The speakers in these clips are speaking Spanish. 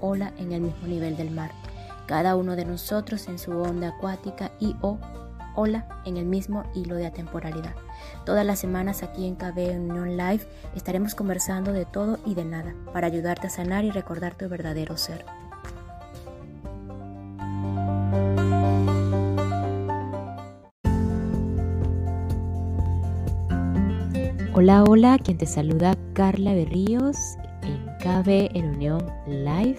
ola en el mismo nivel del mar. Cada uno de nosotros en su onda acuática y o ola en el mismo hilo de atemporalidad. Todas las semanas aquí en KB Union Live estaremos conversando de todo y de nada para ayudarte a sanar y recordar tu verdadero ser. Hola, hola, quien te saluda Carla Berríos en KB Unión Live,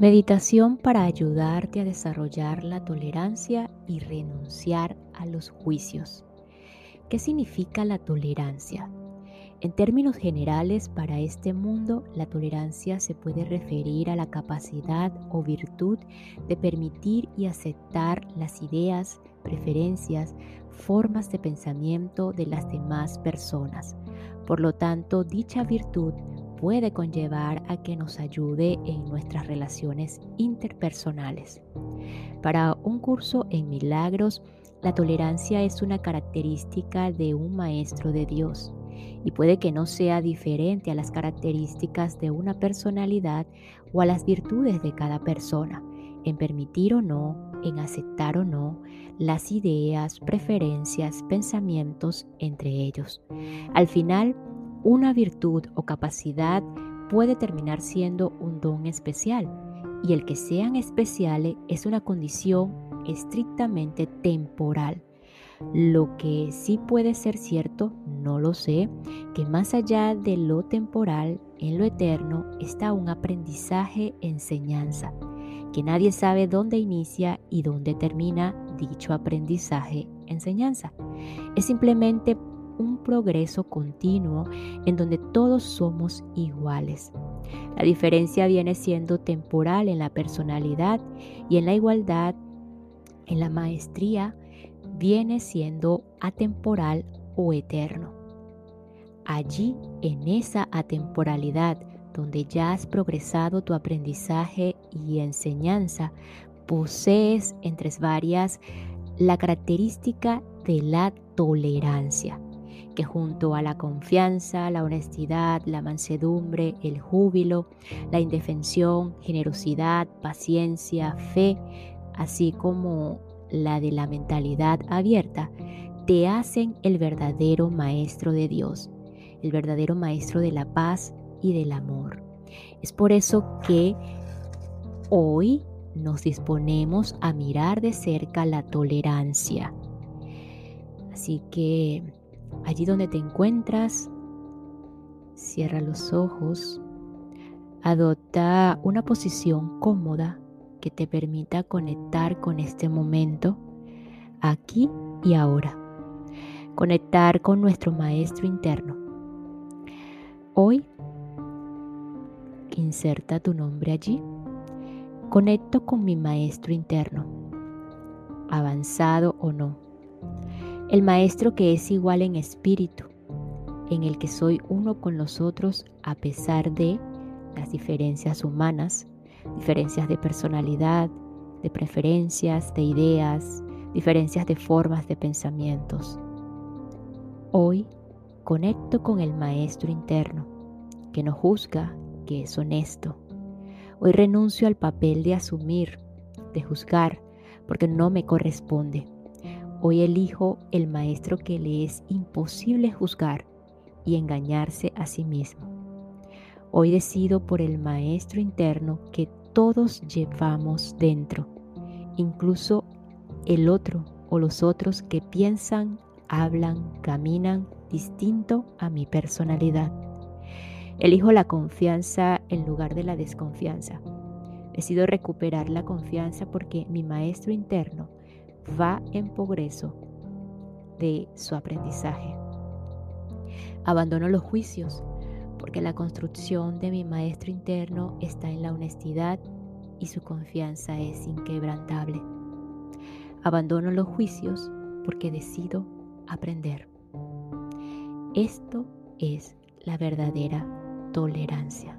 Meditación para ayudarte a desarrollar la tolerancia y renunciar a los juicios. ¿Qué significa la tolerancia? En términos generales, para este mundo, la tolerancia se puede referir a la capacidad o virtud de permitir y aceptar las ideas, preferencias, formas de pensamiento de las demás personas. Por lo tanto, dicha virtud puede conllevar a que nos ayude en nuestras relaciones interpersonales. Para un curso en milagros, la tolerancia es una característica de un maestro de Dios y puede que no sea diferente a las características de una personalidad o a las virtudes de cada persona, en permitir o no, en aceptar o no las ideas, preferencias, pensamientos entre ellos. Al final, una virtud o capacidad puede terminar siendo un don especial y el que sean especiales es una condición estrictamente temporal. Lo que sí puede ser cierto, no lo sé, que más allá de lo temporal, en lo eterno, está un aprendizaje, enseñanza, que nadie sabe dónde inicia y dónde termina dicho aprendizaje, enseñanza. Es simplemente un progreso continuo en donde todos somos iguales. La diferencia viene siendo temporal en la personalidad y en la igualdad, en la maestría, viene siendo atemporal o eterno. Allí, en esa atemporalidad, donde ya has progresado tu aprendizaje y enseñanza, posees entre varias la característica de la tolerancia que junto a la confianza, la honestidad, la mansedumbre, el júbilo, la indefensión, generosidad, paciencia, fe, así como la de la mentalidad abierta, te hacen el verdadero maestro de Dios, el verdadero maestro de la paz y del amor. Es por eso que hoy nos disponemos a mirar de cerca la tolerancia. Así que Allí donde te encuentras, cierra los ojos, adopta una posición cómoda que te permita conectar con este momento, aquí y ahora. Conectar con nuestro maestro interno. Hoy, inserta tu nombre allí. Conecto con mi maestro interno, avanzado o no el Maestro que es igual en espíritu, en el que soy uno con los otros a pesar de las diferencias humanas, diferencias de personalidad, de preferencias, de ideas, diferencias de formas de pensamientos. Hoy conecto con el Maestro interno, que no juzga, que es honesto. Hoy renuncio al papel de asumir, de juzgar, porque no me corresponde. Hoy elijo el maestro que le es imposible juzgar y engañarse a sí mismo. Hoy decido por el maestro interno que todos llevamos dentro, incluso el otro o los otros que piensan hablan, caminan distinto a mi personalidad. Elijo la confianza en lugar de la desconfianza. Decido recuperar la confianza porque mi maestro interno va en progreso de su aprendizaje. Abandono los juicios porque la construcción de mi maestro interno está en la honestidad y su confianza es inquebrantable. Abandono los juicios porque decido aprender. Esto es la verdadera tolerancia.